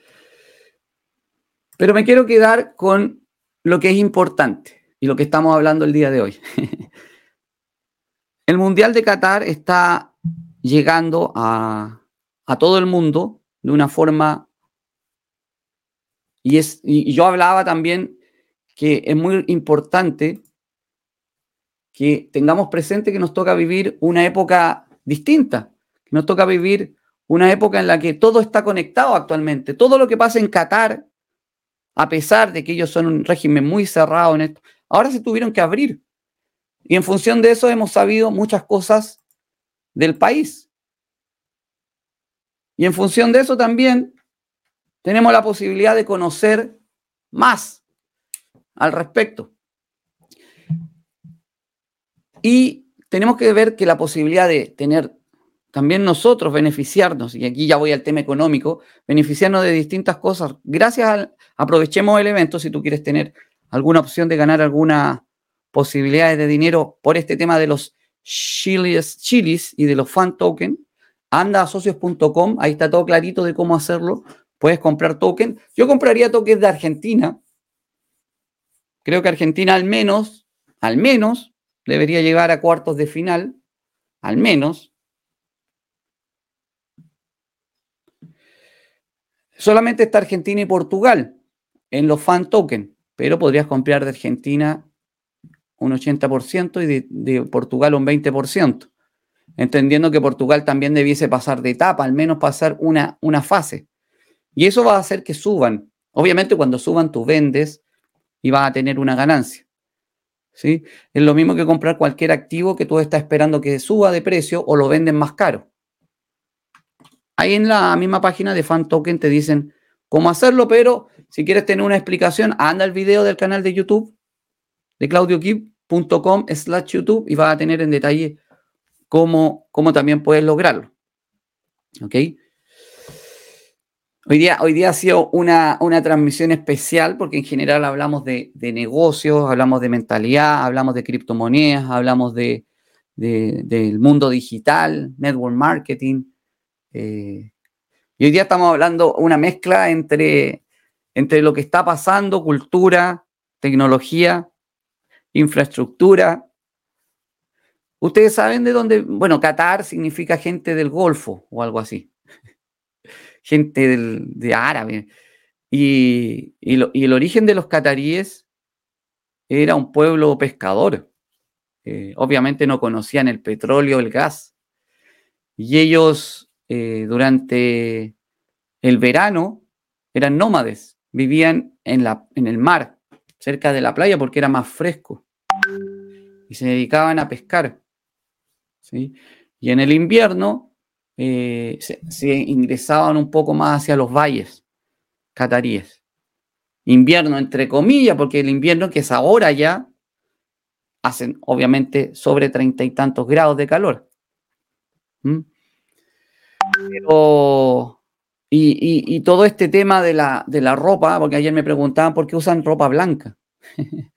Pero me quiero quedar con lo que es importante y lo que estamos hablando el día de hoy. [laughs] el Mundial de Qatar está llegando a, todo el mundo de una forma Y, es, y yo hablaba también que es muy importante que tengamos presente que nos toca vivir una época distinta, que nos toca vivir una época en la que todo está conectado actualmente. Todo lo que pasa en Qatar, a pesar de que ellos son un régimen muy cerrado en esto, ahora se tuvieron que abrir. Y en función de eso hemos sabido muchas cosas del país. Y en función de eso también tenemos la posibilidad de conocer más al respecto. Y tenemos que ver que la posibilidad de tener también nosotros beneficiarnos, y aquí ya voy al tema económico, beneficiarnos de distintas cosas. Gracias al, aprovechemos el evento si tú quieres tener alguna opción de ganar alguna posibilidad de dinero por este tema de los chilis, chilis y de los fan token. Anda a socios.com, ahí está todo clarito de cómo hacerlo puedes comprar token. Yo compraría tokens de Argentina. Creo que Argentina al menos, al menos, debería llegar a cuartos de final. Al menos. Solamente está Argentina y Portugal en los fan token, pero podrías comprar de Argentina un 80% y de, Portugal un 20%, entendiendo que Portugal también debiese pasar de etapa, al menos pasar una, una fase. Y eso va a hacer que suban. Obviamente cuando suban tú vendes y vas a tener una ganancia. Es lo mismo que comprar cualquier activo que tú estás esperando que suba de precio o lo venden más caro. Ahí en la misma página de Fan Token te dicen cómo hacerlo, pero si quieres tener una explicación, anda al video del canal de YouTube de claudiokip.com slash YouTube y vas a tener en detalle cómo, cómo también puedes lograrlo. ¿Ok? Hoy día, hoy día ha sido una, transmisión especial porque en general hablamos de, negocios, hablamos de mentalidad, hablamos de criptomonedas, hablamos de, del mundo digital, network marketing. Eh, y hoy día estamos hablando una mezcla entre, entre lo que está pasando, cultura, tecnología, infraestructura. Ustedes saben de dónde, bueno, Qatar significa gente del Golfo o algo así gente de árabe. Y, el origen de los cataríes era un pueblo pescador. Eh, obviamente no conocían el petróleo, el gas. Y ellos eh, durante el verano eran nómades, vivían en, la, en el mar, cerca de la playa porque era más fresco. Y se dedicaban a pescar. ¿sí? Y en el invierno eh, se, ingresaban un poco más hacia los valles cataríes. Invierno, entre comillas, porque el invierno que es ahora ya, hacen obviamente sobre treinta y tantos grados de calor. ¿Mm? y, todo este tema de la, de la, ropa, porque ayer me preguntaban por qué usan ropa blanca. [laughs]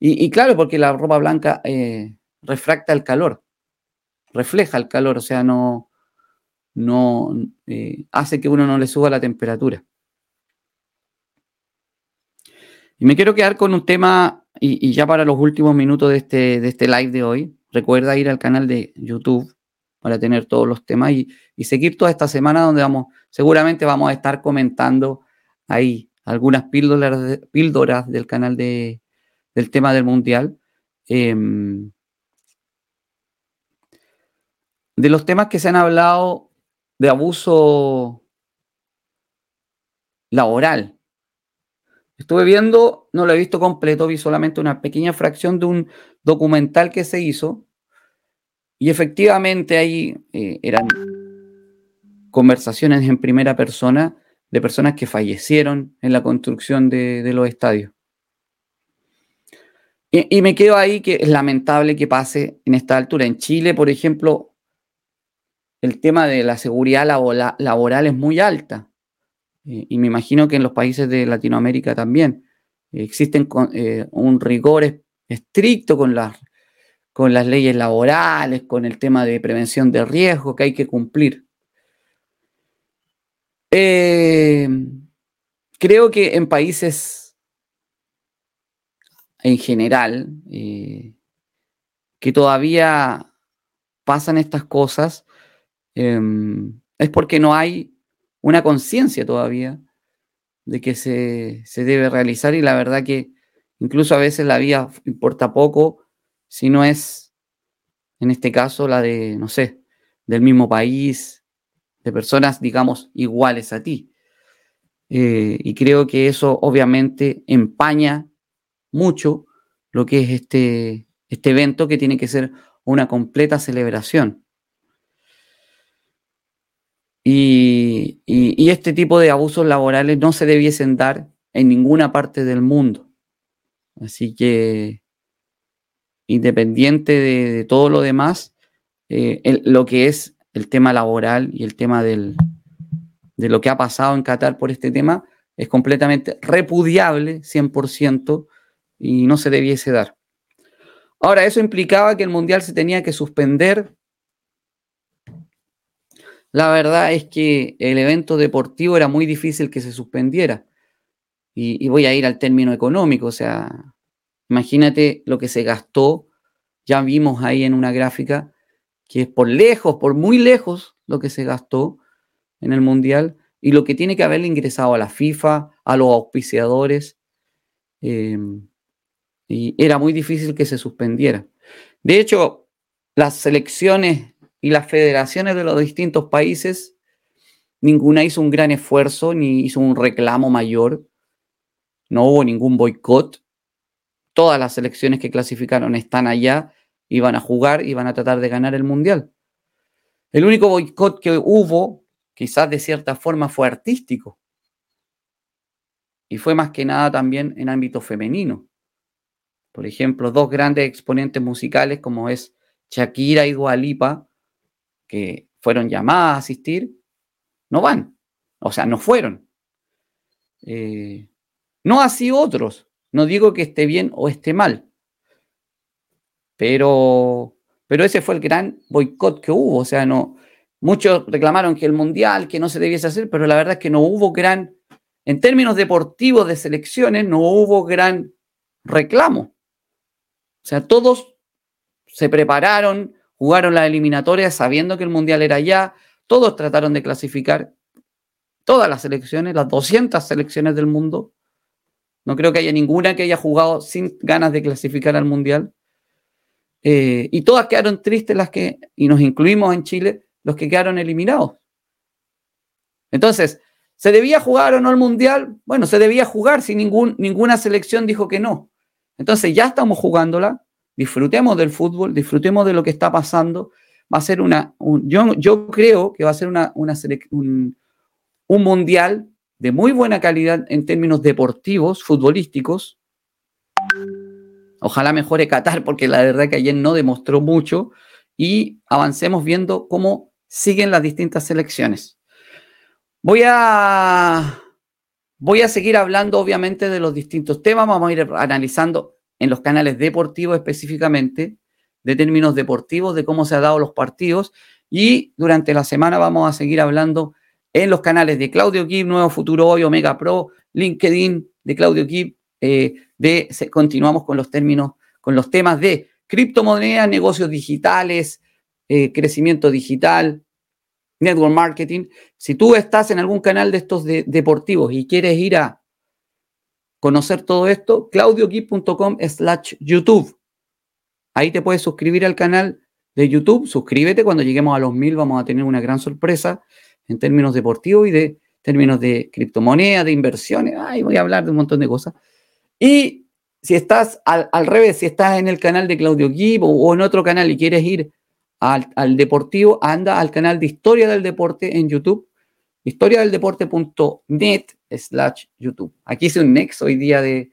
y, claro, porque la ropa blanca eh, refracta el calor, refleja el calor, o sea, no, no eh, hace que uno no le suba la temperatura. Y me quiero quedar con un tema, y, ya para los últimos minutos de este, de este live de hoy, recuerda ir al canal de YouTube para tener todos los temas y, seguir toda esta semana donde vamos, seguramente vamos a estar comentando ahí algunas píldoras, píldoras del canal de, del tema del mundial. Em, de los temas que se han hablado de abuso laboral. Estuve viendo, no lo he visto completo, vi solamente una pequeña fracción de un documental que se hizo y efectivamente ahí eh, eran conversaciones en primera persona de personas que fallecieron en la construcción de, los estadios. Y, y, me quedo ahí que es lamentable que pase en esta altura. En Chile, por ejemplo, el tema de la seguridad laboral es muy alta. Eh, y me imagino que en los países de Latinoamérica también existen eh, un rigor estricto con las, con las leyes laborales, con el tema de prevención de riesgo que hay que cumplir. Eh, creo que en países en general que todavía pasan estas cosas, Em, es porque no hay una conciencia todavía de que se, se debe realizar y la verdad que incluso a veces la vida importa poco si no es, en este caso, la de, no sé, del mismo país, de personas, digamos, iguales a ti. Eh, y creo que eso obviamente empaña mucho lo que es este, este evento que tiene que ser una completa celebración. Y, este tipo de abusos laborales no se debiesen dar en ninguna parte del mundo. Así que, independiente de, todo lo demás, eh, lo que es el tema laboral y el tema del, de lo que ha pasado en Qatar por este tema es completamente repudiable, 100%, y no se debiese dar. Ahora, eso implicaba que el Mundial se tenía que suspender. La verdad es que el evento deportivo era muy difícil que se suspendiera. Y, voy a ir al término económico, o sea, imagínate lo que se gastó, ya vimos ahí en una gráfica, que es por lejos, por muy lejos lo que se gastó en el Mundial y lo que tiene que haberle ingresado a la FIFA, a los auspiciadores. Eh, y era muy difícil que se suspendiera. De hecho, las selecciones y las federaciones de los distintos países, ninguna hizo un gran esfuerzo ni hizo un reclamo mayor. No hubo ningún boicot. Todas las selecciones que clasificaron están allá, iban a jugar y van a tratar de ganar el mundial. El único boicot que hubo, quizás de cierta forma, fue artístico. Y fue más que nada también en ámbito femenino. Por ejemplo, dos grandes exponentes musicales como es Shakira y Dualipa, que fueron llamadas a asistir, no van. O sea, no fueron. Eh, no así otros. No digo que esté bien o esté mal. Pero, pero ese fue el gran boicot que hubo. O sea, no. Muchos reclamaron que el mundial, que no se debiese hacer, pero la verdad es que no hubo gran, en términos deportivos de selecciones, no hubo gran reclamo. O sea, todos se prepararon, jugaron la eliminatoria sabiendo que el Mundial era ya, todos trataron de clasificar, todas las selecciones, las 200 selecciones del mundo. No creo que haya ninguna que haya jugado sin ganas de clasificar al Mundial. Eh, y todas quedaron tristes las que, y nos incluimos en Chile, los que quedaron eliminados. Entonces, ¿se debía jugar o no el Mundial? Bueno, se debía jugar si ninguna selección dijo que no. Entonces ya estamos jugándola, disfrutemos del fútbol, disfrutemos de lo que está pasando. Va a ser una, yo, yo, creo que va a ser una, un, mundial de muy buena calidad en términos deportivos, futbolísticos. Ojalá mejore Qatar, porque la verdad que ayer no demostró mucho. Y avancemos viendo cómo siguen las distintas selecciones. Voy a Voy a seguir hablando obviamente de los distintos temas, vamos a ir analizando en los canales deportivos específicamente, de términos deportivos, de cómo se han dado los partidos y durante la semana vamos a seguir hablando en los canales de Claudio Kip, Nuevo Futuro Hoy, Omega Pro, LinkedIn de Claudio Kip, eh, de, continuamos con los términos, con los temas de criptomonedas, negocios digitales, eh, crecimiento digital, network marketing. Si tú estás en algún canal de estos deportivos y quieres ir a conocer todo esto, claudioquip.com slash YouTube. Ahí te puedes suscribir al canal de YouTube. Suscríbete. Cuando lleguemos a los mil vamos a tener una gran sorpresa en términos deportivos y de términos de criptomonedas, de inversiones. Ay, voy a hablar de un montón de cosas. Y si estás al, revés, si estás en el canal de Claudio o en otro canal y quieres ir al, deportivo, anda al canal de Historia del Deporte en YouTube, historiadeldeporte.net slash YouTube. Aquí hice un nexo hoy día de,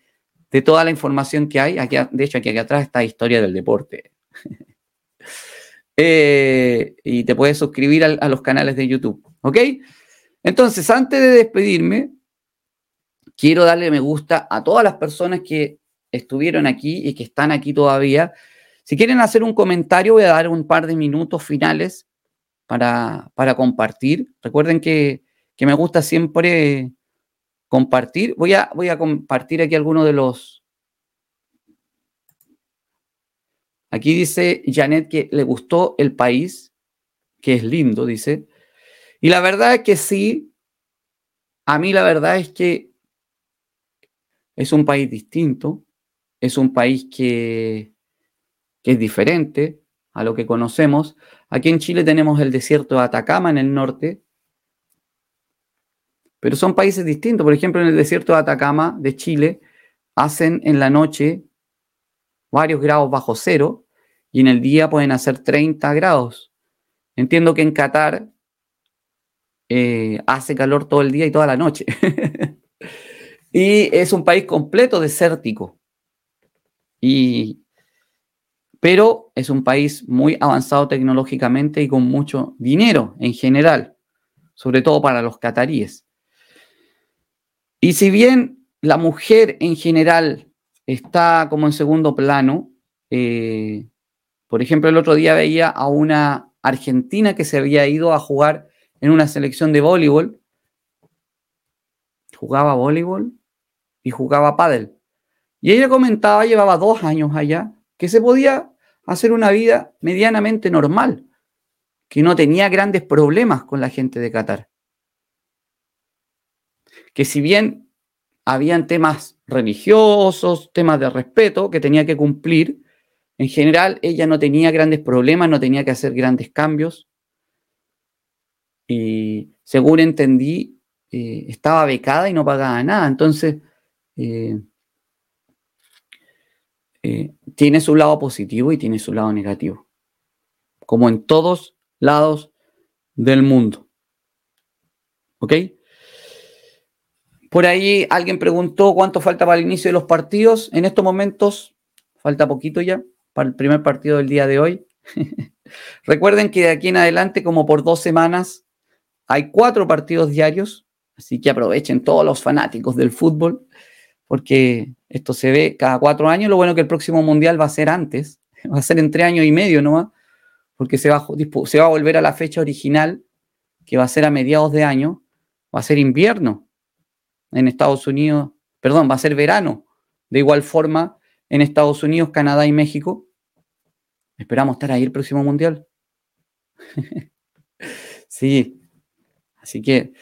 toda la información que hay. Aquí, de hecho, aquí, atrás está Historia del Deporte. [laughs] Eh, y te puedes suscribir a, los canales de YouTube. ¿Ok? Entonces, antes de despedirme, quiero darle me gusta a todas las personas que estuvieron aquí y que están aquí todavía si quieren hacer un comentario, voy a dar un par de minutos finales para, compartir. Recuerden que, me gusta siempre compartir. Voy a, voy a compartir aquí algunos de los... Aquí dice Janet que le gustó el país, que es lindo, dice. Y la verdad es que sí, a mí la verdad es que es un país distinto, es un país que, que es diferente a lo que conocemos. Aquí en Chile tenemos el desierto de Atacama en el norte, pero son países distintos. Por ejemplo, en el desierto de Atacama de Chile hacen en la noche varios grados bajo cero y en el día pueden hacer 30 grados. Entiendo que en Qatar eh, hace calor todo el día y toda la noche. [laughs] y es un país completo desértico. Y, pero es un país muy avanzado tecnológicamente y con mucho dinero en general, sobre todo para los cataríes. Y si bien la mujer en general está como en segundo plano, eh, por ejemplo, el otro día veía a una argentina que se había ido a jugar en una selección de voleibol. Jugaba voleibol y jugaba pádel. Y ella comentaba, llevaba dos años allá, que se podía hacer una vida medianamente normal, que no tenía grandes problemas con la gente de Qatar que si bien habían temas religiosos, temas de respeto que tenía que cumplir, en general ella no tenía grandes problemas, no tenía que hacer grandes cambios. Y según entendí, eh, estaba becada y no pagaba nada. Entonces, eh, eh, tiene su lado positivo y tiene su lado negativo, como en todos lados del mundo. ¿Ok? Por ahí alguien preguntó cuánto falta para el inicio de los partidos. En estos momentos falta poquito ya para el primer partido del día de hoy. [laughs] Recuerden que de aquí en adelante, como por dos semanas, hay cuatro partidos diarios, así que aprovechen todos los fanáticos del fútbol, porque esto se ve cada cuatro años. Lo bueno que el próximo mundial va a ser antes, [laughs] va a ser en tres años y medio ¿no? porque se va a volver a la fecha original, que va a ser a mediados de año, va a ser invierno en Estados Unidos, perdón, va a ser verano. De igual forma, en Estados Unidos, Canadá y México. Esperamos estar ahí el próximo mundial. [laughs] sí. Así que,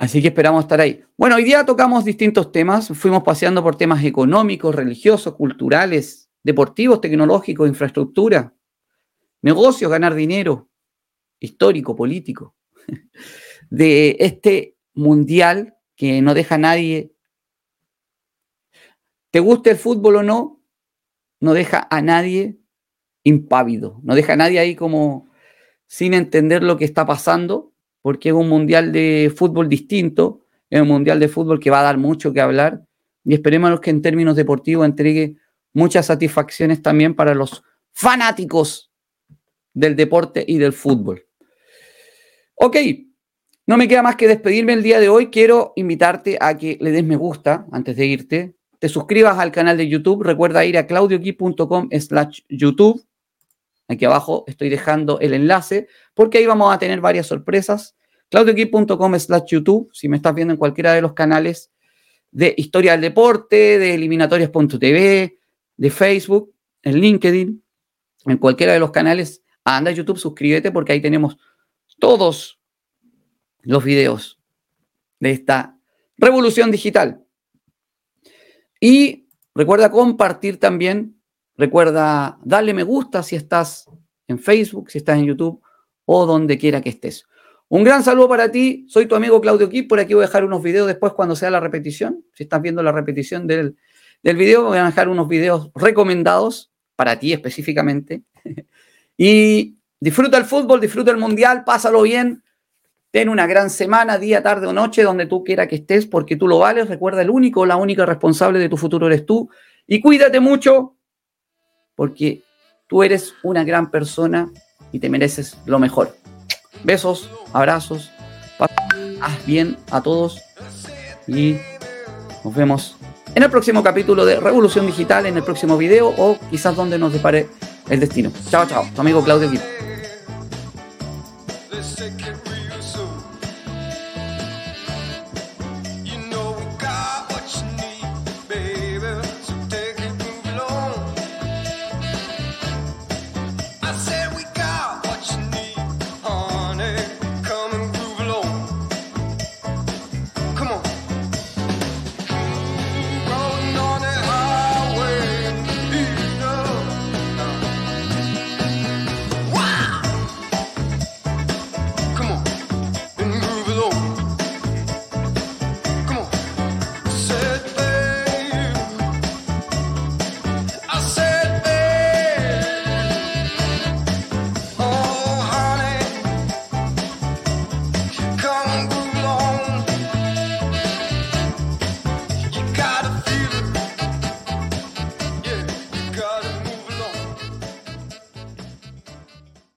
así que esperamos estar ahí. Bueno, hoy día tocamos distintos temas. Fuimos paseando por temas económicos, religiosos, culturales, deportivos, tecnológicos, infraestructura, negocios, ganar dinero, histórico, político. [laughs] De este mundial que no deja a nadie, te guste el fútbol o no, no deja a nadie impávido, no deja a nadie ahí como sin entender lo que está pasando, porque es un mundial de fútbol distinto, es un mundial de fútbol que va a dar mucho que hablar y esperemos que en términos deportivos entregue muchas satisfacciones también para los fanáticos del deporte y del fútbol. Ok, no me queda más que despedirme el día de hoy. Quiero invitarte a que le des me gusta antes de irte. Te suscribas al canal de YouTube. Recuerda ir a claudioqui.com slash YouTube. Aquí abajo estoy dejando el enlace porque ahí vamos a tener varias sorpresas. claudioqui.com slash YouTube. Si me estás viendo en cualquiera de los canales de Historia del Deporte, de eliminatorias.tv, de Facebook, en LinkedIn, en cualquiera de los canales, anda a YouTube, suscríbete porque ahí tenemos todos los videos de esta revolución digital. Y recuerda compartir también, recuerda darle me gusta si estás en Facebook, si estás en YouTube o donde quiera que estés. Un gran saludo para ti, soy tu amigo Claudio Kip, por aquí voy a dejar unos videos después cuando sea la repetición, si estás viendo la repetición del, del video, voy a dejar unos videos recomendados para ti específicamente. [laughs] y disfruta el fútbol, disfruta el mundial, pásalo bien, Ten una gran semana, día, tarde o noche, donde tú quiera que estés, porque tú lo vales. Recuerda, el único, la única responsable de tu futuro eres tú. Y cuídate mucho, porque tú eres una gran persona y te mereces lo mejor. Besos, abrazos, haz bien a todos y nos vemos en el próximo capítulo de Revolución Digital, en el próximo video o quizás donde nos depare el destino. Chao, chao, tu amigo Claudio.